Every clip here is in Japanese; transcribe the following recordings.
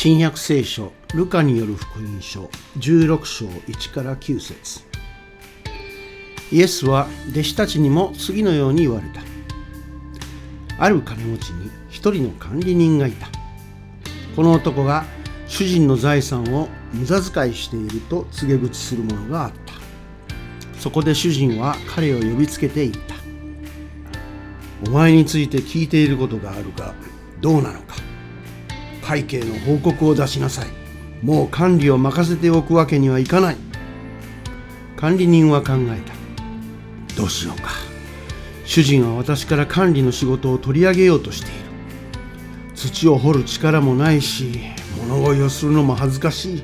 新約聖書ルカによる福音書16章1から9節。イエスは弟子たちにも次のように言われた。ある金持ちに一人の管理人がいた。この男が主人の財産を無駄遣いしていると告げ口するものがあった。そこで主人は彼を呼びつけて言った。お前について聞いていることがあるがどうなのか。会計の報告を出しなさい。もう管理を任せておくわけにはいかない。管理人は考えた。どうしようか。主人は私から管理の仕事を取り上げようとしている。土を掘る力もないし物乞いをするのも恥ずかしい。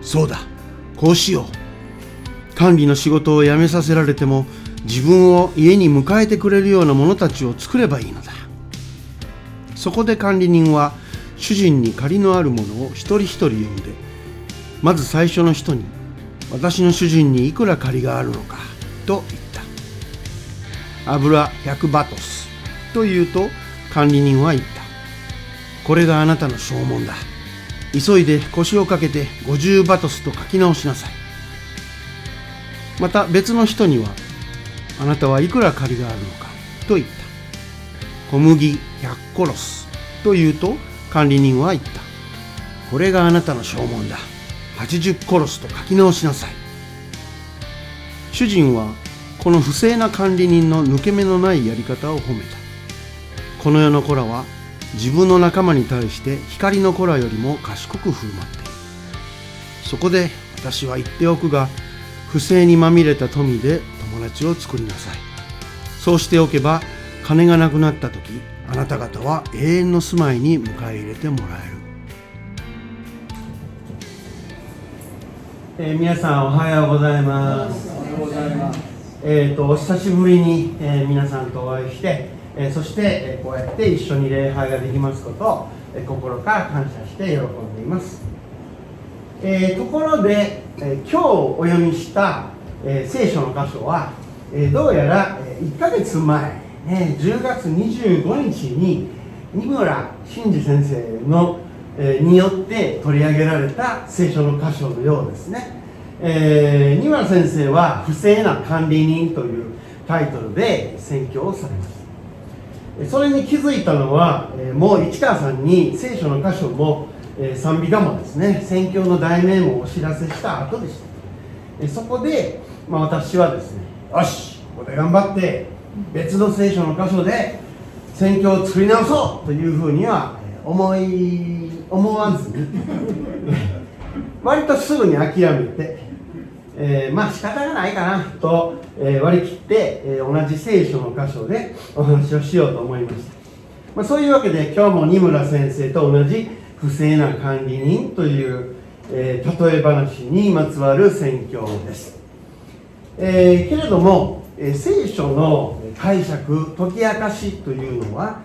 そうだ。こうしよう。管理の仕事を辞めさせられても自分を家に迎えてくれるような者たちを作ればいいのだ。そこで管理人は主人に借りのあるものを一人一人呼んでまず最初の人に私の主人にいくら借りがあるのかと言った。油100バトスと言うと管理人は言った。これがあなたの証文だ。急いで腰をかけて50バトスと書き直しなさい。また別の人にはあなたはいくら借りがあるのかと言った。小麦100コロスと言うと管理人は言った。これがあなたの証文だ。80コロスと書き直しなさい。主人はこの不正な管理人の抜け目のないやり方を褒めた。この世の子らは自分の仲間に対して光の子らよりも賢く振る舞っている。そこで私は言っておくが不正にまみれた富で友達を作りなさい。そうしておけば金がなくなった時あなた方は永遠の住まいに迎え入れてもらえる、えー、皆さんおはようございます。おはようございますえっ、ー、とお久しぶりに、えー、皆さんとお会いしてえそして、えこうやって一緒に礼拝ができますことを、え心から感謝して喜んでいます、えー、ところで、え今日お読みした、え聖書の箇所は、えどうやら、え1ヶ月前、ね、10月25日に二村真司先生の、えによって取り上げられた聖書の箇所のようですね、えー、二村先生は「不正な管理人」というタイトルで宣教をされましたそれに気づいたのは、もう市川さんに聖書の箇所も賛美歌もですね。宣教の題名もお知らせした後でした。そこで、まあ、私はですねよしここで頑張って別の聖書の箇所で宣教を作り直そうというふうには思い思わず。に 割とすぐに諦めてえー、まあ仕方がないかなと、えー、割り切って、えー、同じ聖書の箇所で お話をしようと思いました、まあ、そういうわけで今日も二村先生と同じ不正な管理人という、え例え話にまつわる宣教です、えけれども、え聖書の解釈解き明かしというのは、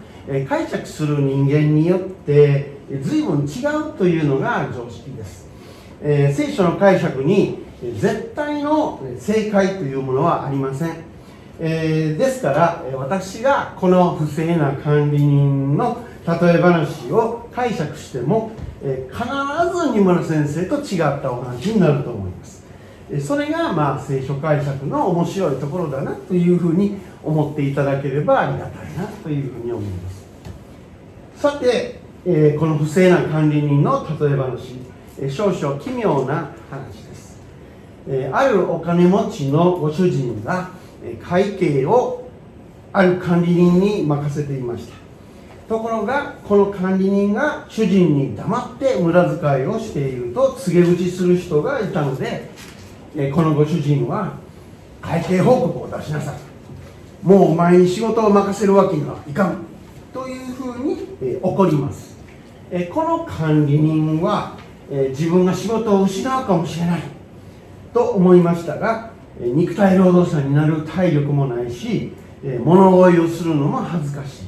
解釈する人間によって随分違うというのが常識です、え聖書の解釈に絶対の正解というものはありません、え、ですから私がこの不正な管理人の例え話を解釈しても、え必ず二村先生と違ったお話になると思います。それがまあ聖書解釈の面白いところだなというふうに思っていただければありがたいなというふうに思います。さて、えー、この不正な管理人の例え話、え少々奇妙な話です。えあるお金持ちのご主人が会計をある管理人に任せていました。ところがこの管理人が主人に黙って無駄遣いをしていると告げ口する人がいたのでこのご主人は会計報告を出しなさい。もうお前に仕事を任せるわけにはいかん。というふうに怒ります。この管理人は自分が仕事を失うかもしれない。と思いましたが肉体労働者になる体力もないし物乞いをするのも恥ずかし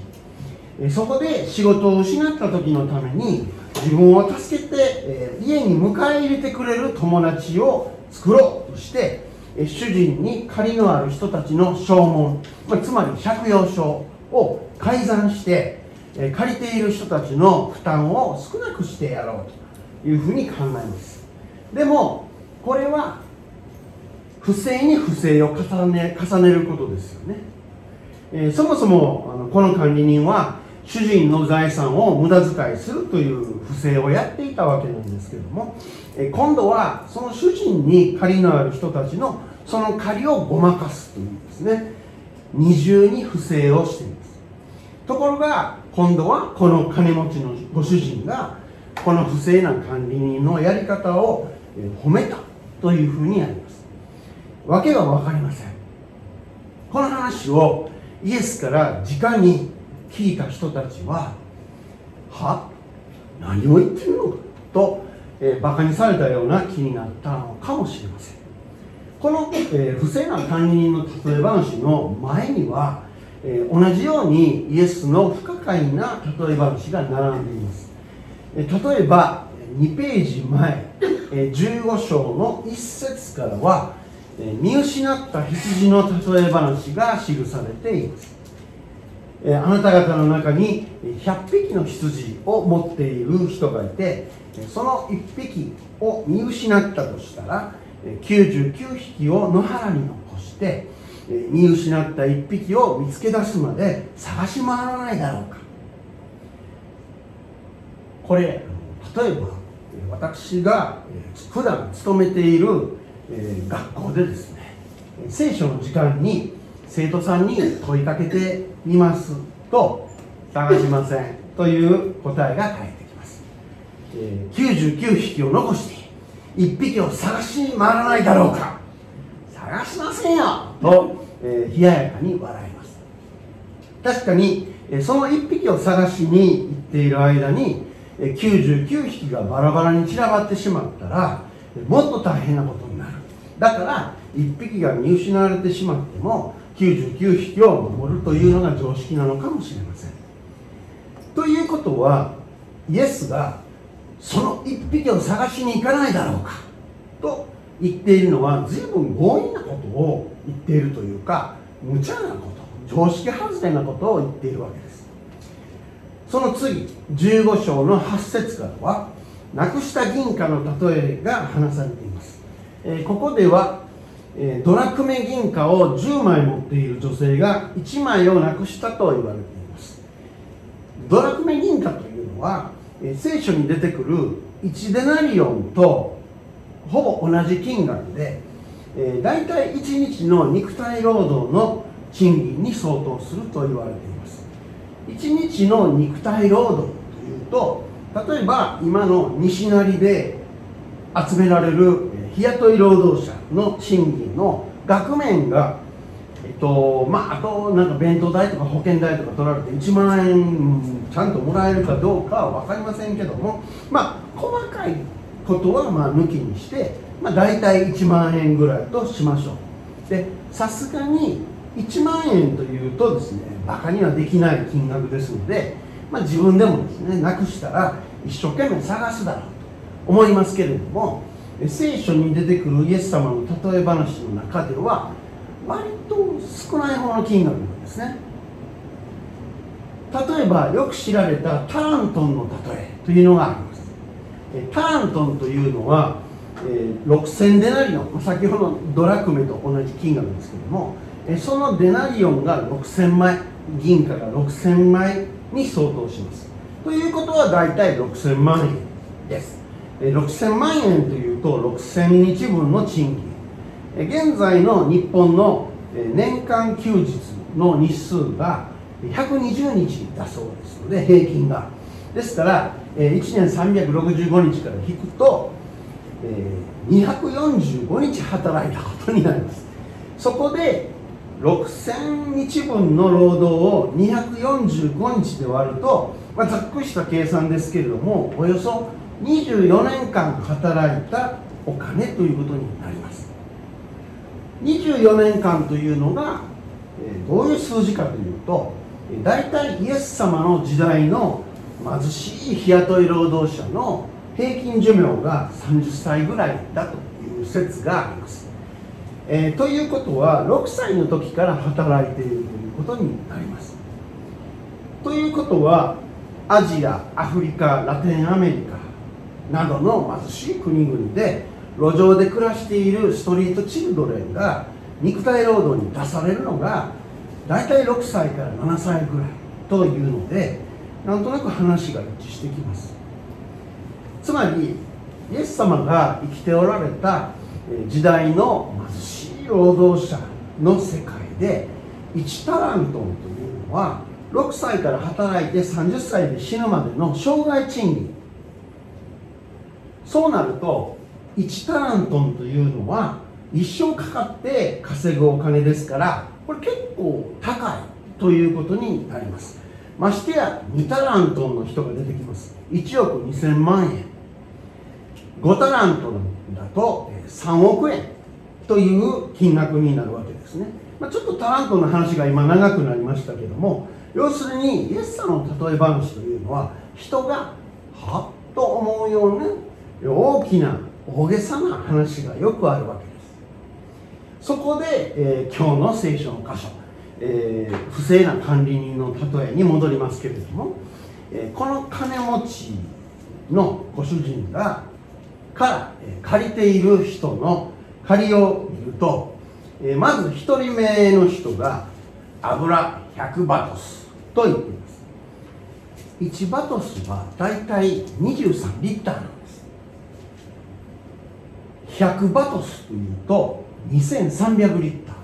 い。そこで仕事を失った時のために自分を助けて家に迎え入れてくれる友達を作ろうとして主人に借りのある人たちの証文つまり借用書を改ざんして借りている人たちの負担を少なくしてやろうというふうに考えます。でもこれは不正に不正を重ね重ねることですよね、え、そもそもこの管理人は主人の財産を無駄遣いするという不正をやっていたわけなんですけども、え、今度はその主人に借りのある人たちのその借りをごまかすというんですね。二重に不正をしています。ところが今度はこの金持ちのご主人がこの不正な管理人のやり方を褒めたというふうにあります。訳が分かりません。この話をイエスから直に聞いた人たちはは？何を言ってるのかと、えー、バカにされたような気になったのかもしれません。この、えー、不正な管理人の例え話の前には、えー、同じようにイエスの不可解な例え話が並んでいます、えー、例えば2ページ前、え、15章の1節からは、え、見失った羊の例え話が記されています。えあなた方の中に100匹の羊を持っている人がいてその1匹を見失ったとしたら99匹を野原に残して見失った1匹を見つけ出すまで探し回らないだろうか。これ例えば私が普段勤めている学校でですね聖書の時間に生徒さんに問いかけてみますと探しませんという答えが返ってきます、99匹を残して1匹を探しに回らないだろうか。探しませんよ。と、えー、冷ややかに笑います。確かにその1匹を探しに行っている間に99匹がバラバラに散らばってしまったらもっと大変なことになる。だから1匹が見失われてしまっても99匹を守るというのが常識なのかもしれません。ということはイエスがその1匹を探しに行かないだろうか。と言っているのは随分強引なことを言っているというか無茶なこと常識外れなことを言っているわけです。その次15章の8節からはなくした銀貨の例えが話されています、えー、ここでは、え、ドラクメ銀貨を10枚持っている女性が1枚をなくしたと言われています。ドラクメ銀貨というのは聖書に出てくる1デナリオンとほぼ同じ金額で、えー、大体1日の肉体労働の賃金に相当すると言われています。1日の肉体労働というと例えば今の西成で集められる日雇い労働者の賃金の額面がとまあ、あとなんか弁当代とか保険代とか取られて1万円ちゃんともらえるかどうかは分かりませんけどもまあ細かいことはまあ抜きにして、まあ、大体1万円ぐらいとしましょう。でさすがに1万円というとですねバカにはできない金額ですので、まあ、自分でもですねなくしたら一生懸命探すだろうと思いますけれども聖書に出てくるイエス様の例え話の中では割と少ない方の金額なんですね。例えばよく知られたタラントンの例えというのがあります。タラントンというのは、え、6000デナリオン。先ほどのドラクメと同じ金額ですけどもそのデナリオンが6000枚銀貨が6000枚に相当します。ということは大体6000万円です。6000万円というと6000日分の賃金。現在の日本の年間休日の日数が120日だそうですので平均が。ですから1年365日から引くと245日働いたことになります。そこで6000日分の労働を245日で割ると、まあ、ざっくりした計算ですけれどもおよそ24年間働いたお金ということになります。24年間というのがどういう数字かというと大体イエス様の時代の貧しい日雇い労働者の平均寿命が30歳ぐらいだという説があります、えー、ということは6歳の時から働いているということになります。ということはアジアアフリカラテンアメリカなどの貧しい国々で路上で暮らしているストリートチルドレンが肉体労働に出されるのが大体6歳から7歳ぐらいというのでなんとなく話が一致してきます。つまりイエス様が生きておられた時代の貧しい労働者の世界で1タラントンというのは6歳から働いて30歳で死ぬまでの生涯賃金。そうなると1タラントンというのは一生かかって稼ぐお金ですからこれ結構高いということになります。ましてや2タラントンの人が出てきます。1億2000万円。5タラントンだと3億円という金額になるわけですね、まあ、ちょっとタラントンの話が今長くなりましたけども要するにイエス様の例え話というのは人がはっと思うような大きな大げさな話がよくあるわけです。そこで、えー、今日の聖書の箇所、えー、不正な管理人の例えに戻りますけれども、えー、この金持ちのご主人がから、え借りている人の借りを見ると、えまず1人目の人が油100バトスと言っています。1バトスはだいたい23リッターなんです100バトスというと2300リッター。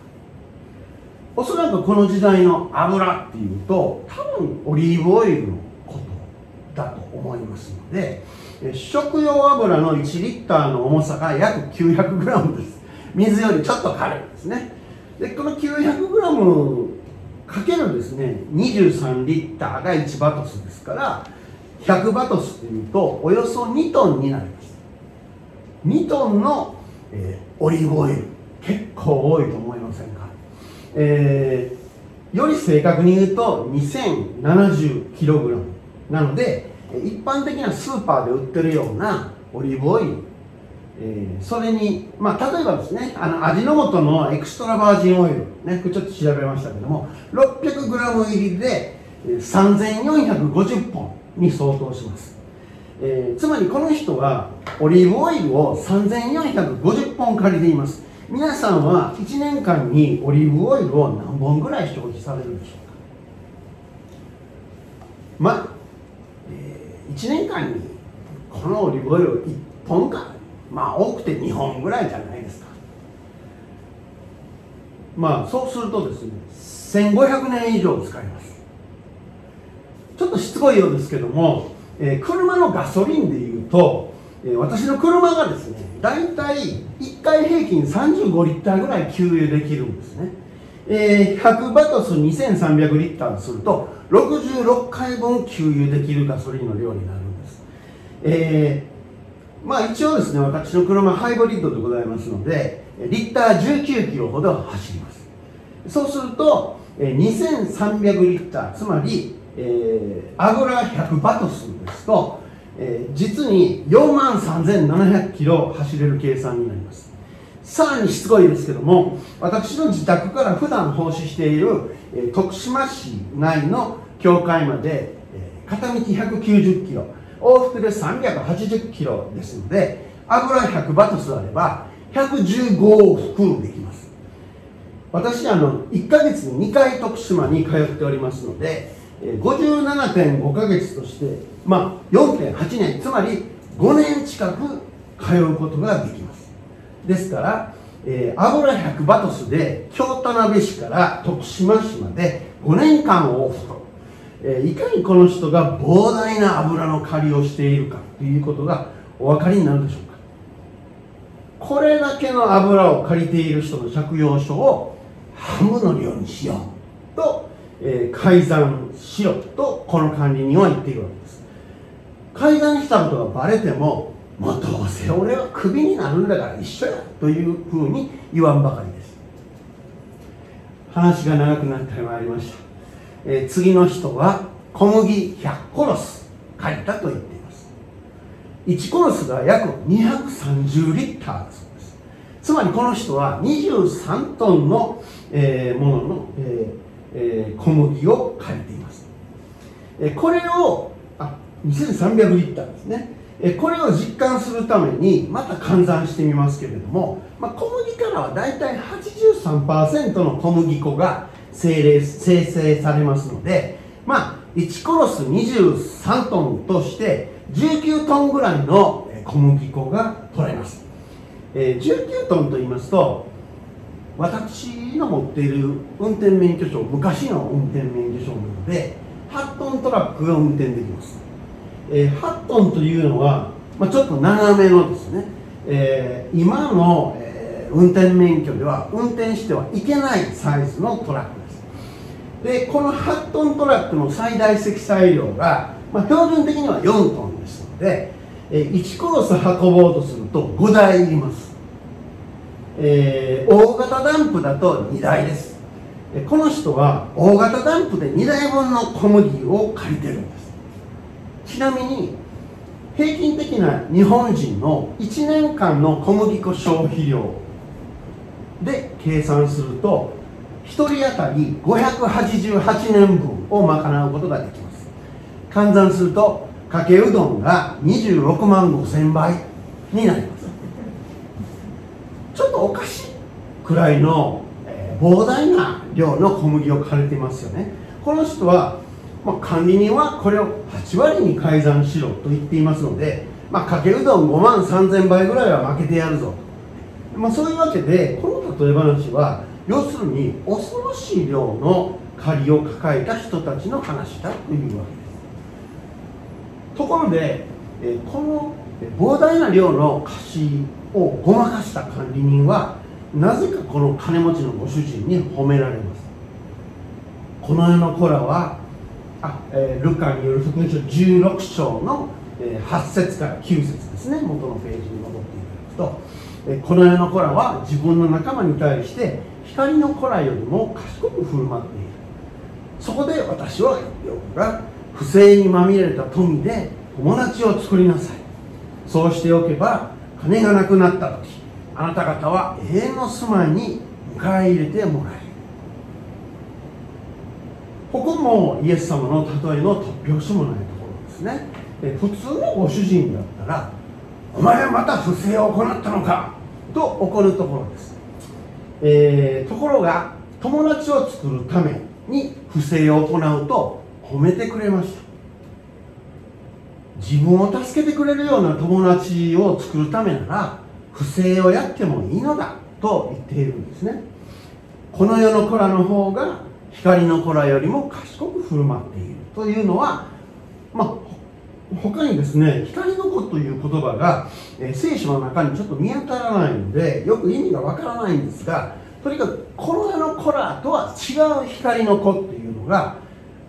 おそらくこの時代の油っていうと多分オリーブオイルのことだと思いますので食用油の1リッターの重さが約 900g です。水よりちょっと軽いですね。でこの 900g かけるですね23リッターが1バトスですから100バトスというとおよそ2トンになります。2トンの、えー、オリーブオイル。結構多いと思いませんか、えー、より正確に言うと 2070kg なので一般的なスーパーで売ってるようなオリーブオイル、えー、それに、まあ、例えばですねあの味の素のエクストラバージンオイル、ね、ちょっと調べましたけども 600g 入りで3450本に相当します、えー、つまりこの人はオリーブオイルを3450本借りています。皆さんは1年間にオリーブオイルを何本ぐらい消費されるでしょうか？まあ1年間にこのオリーブオイルを1本か？まあ多くて2本ぐらいじゃないですか。まあそうするとですね1500年以上使います。ちょっとしつこいようですけども、えー、車のガソリンでいうと、えー、私の車がですね大体1回平均35リッターぐらい給油できるんですね、えー、100バトス2300リッターすると66回分給油できるガソリンの量になるんです、えー、まあ一応ですね私の車ハイブリッドでございますのでリッター19キロほど走ります。そうすると2300リッターつまり、えー、油100バトスですと、えー、実に4万3700キロ走れる計算になります。さらにしつこいですけども私の自宅から普段奉仕しているえ徳島市内の教会まで、え片道190キロ往復で380キロですので油100バトスあれば115往復できます。私あの1ヶ月に2回徳島に通っておりますので57.5ヶ月としてまあ4.8年つまり5年近く通うことができます。ですからえー、油100バトスで京田辺市から徳島市まで5年間往復。と、えー、いかにこの人が膨大な油の借りをしているかということがお分かりになるでしょうか。これだけの油を借りている人の借用書をハムの量にしようと、えー、改ざんしろとこの管理人は言っているわけです。改ざんしたことがバレてももうどうせ俺はクビになるんだから一緒やというふうに言わんばかりです。話が長くなってまいりました、えー、次の人は小麦100コロス借りたと言っています。1コロスが約230リッターだそうです。つまりこの人は23トンの、えー、ものの、えーえー、小麦を借りています。えこれをあ2300リッターですね。えこれを実感するためにまた換算してみますけれども、まあ、小麦からはだいたい83%の小麦粉が生生成されますのでまあ1コロス23トンとして19トンぐらいの小麦粉が取れます、えー、19トンと言いますと私の持っている運転免許証昔の運転免許証なので8トントラックが運転できます、えー、8トンというのは、まあ、ちょっと長めのですね、えー、今の、えー、運転免許では運転してはいけないサイズのトラックです。でこの8トントラックの最大積載量が、まあ、標準的には4トンですので、えー、1コロス運ぼうとすると5台いります。えー、大型ダンプだと2台です。この人は大型ダンプで2台分の小麦を借りてるんです。ちなみに平均的な日本人の1年間の小麦粉消費量で計算すると1人当たり588年分を賄うことができます。換算するとかけうどんが26万5000倍になります。ちょっとおかしいくらいの、膨大な量の小麦を借りてますよね。この人は、まあ、管理人はこれを8割に改ざんしろと言っていますので、まあ、かけうどん5万3000倍ぐらいは負けてやるぞと、まあ、そういうわけでこの例え話は要するに恐ろしい量の借りを抱えた人たちの話だというわけです。ところで、この膨大な量の貸しをごまかした管理人はなぜかこの金持ちのご主人に褒められます。この世の子らはあ、えー、ルカによる福音書16章の、えー、8節から9節ですね。元のページに戻っていただくと、えー、この世の子らは自分の仲間に対して光の子らよりも賢く振る舞っている。そこで私は言ってが不正にまみれた富で友達を作りなさい。そうしておけば金がなくなった時。あなた方は永遠の住まいに迎え入れてもらえる。ここもイエス様の例えの突拍子もないところですね。普通のご主人だったらお前はまた不正を行ったのかと怒るところです、えー、ところが友達を作るために不正を行うと褒めてくれました自分を助けてくれるような友達を作るためなら不正をやってもいいのだと言っているんですね。この世の子らの方が光の子らよりも賢く振る舞っているというのはまあ他にですね光の子という言葉が、え、聖書の中にちょっと見当たらないのでよく意味がわからないんですがとにかくこの世の子らとは違う光の子っていうのが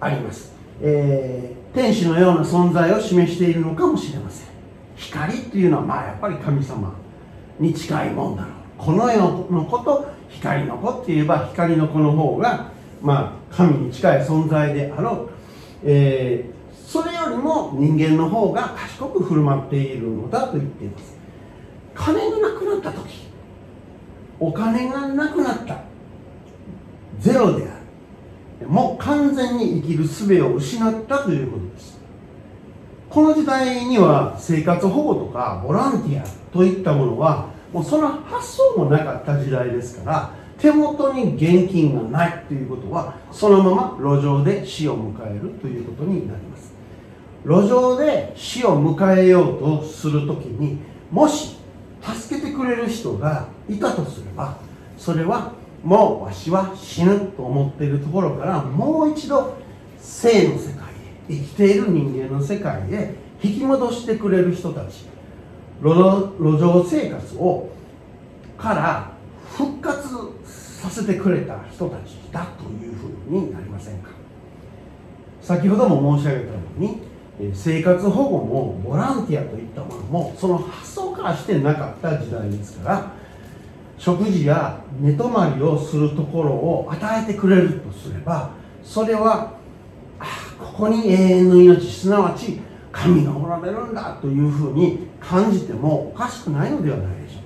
あります、えー天使のような存在を示しているのかもしれません。光っていうのはまあやっぱり神様に近いもんだろうこの世の子と光の子って言えば光の子の方がまあ神に近い存在であろう、えー、それよりも人間の方が賢く振る舞っているのだと言っています。金がなくなった時お金がなくなった。ゼロである。もう完全に生きる術を失ったということです。この時代には生活保護とかボランティアといったものはもうその発想もなかった時代ですから手元に現金がないということはそのまま路上で死を迎えるということになります。路上で死を迎えようとする時にもし助けてくれる人がいたとすればそれはもうわしは死ぬと思っているところからもう一度生の世界へ生きている人間の世界へ引き戻してくれる人たち路上生活をから復活させてくれた人たちだというふうになりませんか？先ほども申し上げたように生活保護もボランティアといったものもその発想からしてなかった時代ですから食事や寝泊まりをするところを与えてくれるとすればそれはここに永遠の命すなわち神がおられるんだというふうに感じてもおかしくないのではないでしょ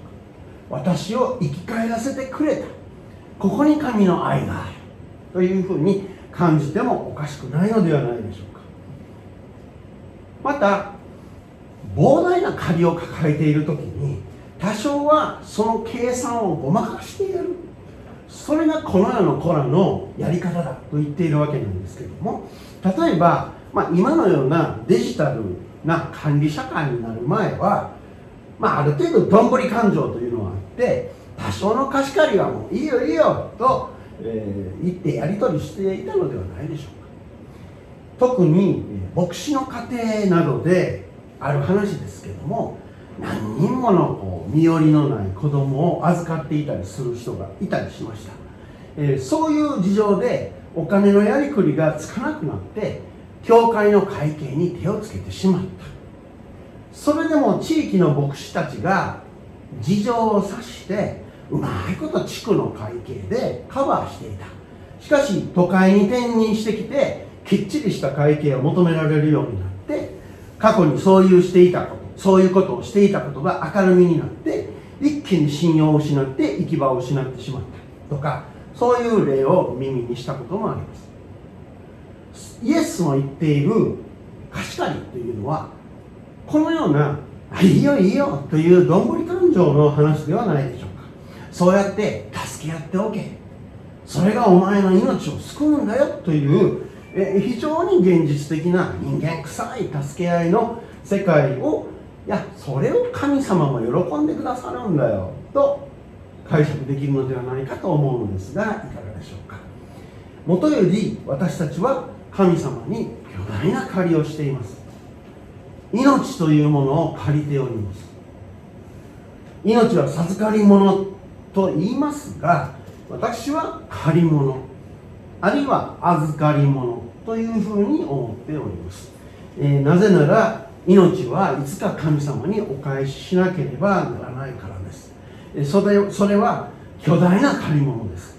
うか。私を生き返らせてくれた。ここに神の愛があるというふうに感じてもおかしくないのではないでしょうか。また膨大な借りを抱えている時に多少はその計算をごまかしてやる。それがこの世の子らのやり方だと言っているわけなんですけども。例えば、まあ、今のようなデジタルな管理社会になる前は、まあ、ある程度どんぶり勘定というのがあって多少の貸し借りはもういいよいいよと、えー、言ってやり取りしていたのではないでしょうか。特に牧師の家庭などである話ですけども何人もの身寄りのない子供を預かっていたりする人がいたりしました、えー、そういう事情でお金のやりくりがつかなくなって教会の会計に手をつけてしまった。それでも地域の牧師たちが事情を察してうまいこと地区の会計でカバーしていた。しかし都会に転任してきてきっちりした会計を求められるようになって過去にそういうしていたこと。そういうことをしていたことが明るみになって一気に信用を失って行き場を失ってしまったとかそういう例を耳にしたこともあります。イエスの言っている貸し借りというのはこのような「いいよいいよ」というどんぶり感情の話ではないでしょうか。そうやって助け合っておけ。それがお前の命を救うんだよというえ非常に現実的な人間臭い助け合いの世界をいやそれを神様も喜んでくださるんだよ。と解釈できるのではないかと思うのですがいかがでしょうか。もとより私たちは神様に巨大な借りをしています。命というものを借りております。命は授かり物と言いますが私は借り物あるいは預かり物というふうに思っております、えー、なぜなら命はいつか神様にお返ししなければならないからです。それそれは巨大な借り物です。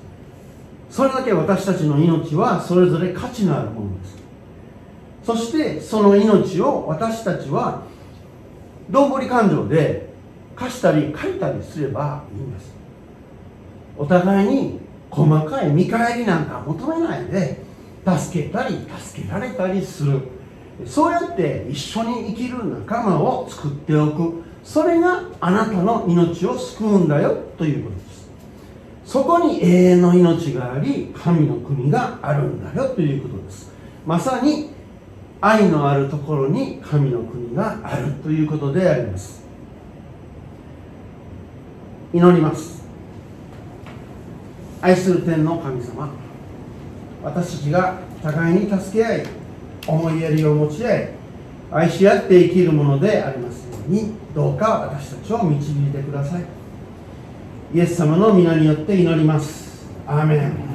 それだけ私たちの命はそれぞれ価値のあるものです。そしてその命を私たちはどんぶり勘定で貸したり借りたりすればいいんです。お互いに細かい見返りなんか求めないで助けたり助けられたりする。そうやって一緒に生きる仲間を作っておく。それがあなたの命を救うんだよということです。そこに永遠の命があり神の国があるんだよということです。まさに愛のあるところに神の国があるということであります。祈ります。愛する天の神様私たちが互いに助け合い思いやりを持ち合い愛し合って生きるものでありますようにどうか私たちを導いてください。イエス様の皆によって祈ります。アーメン。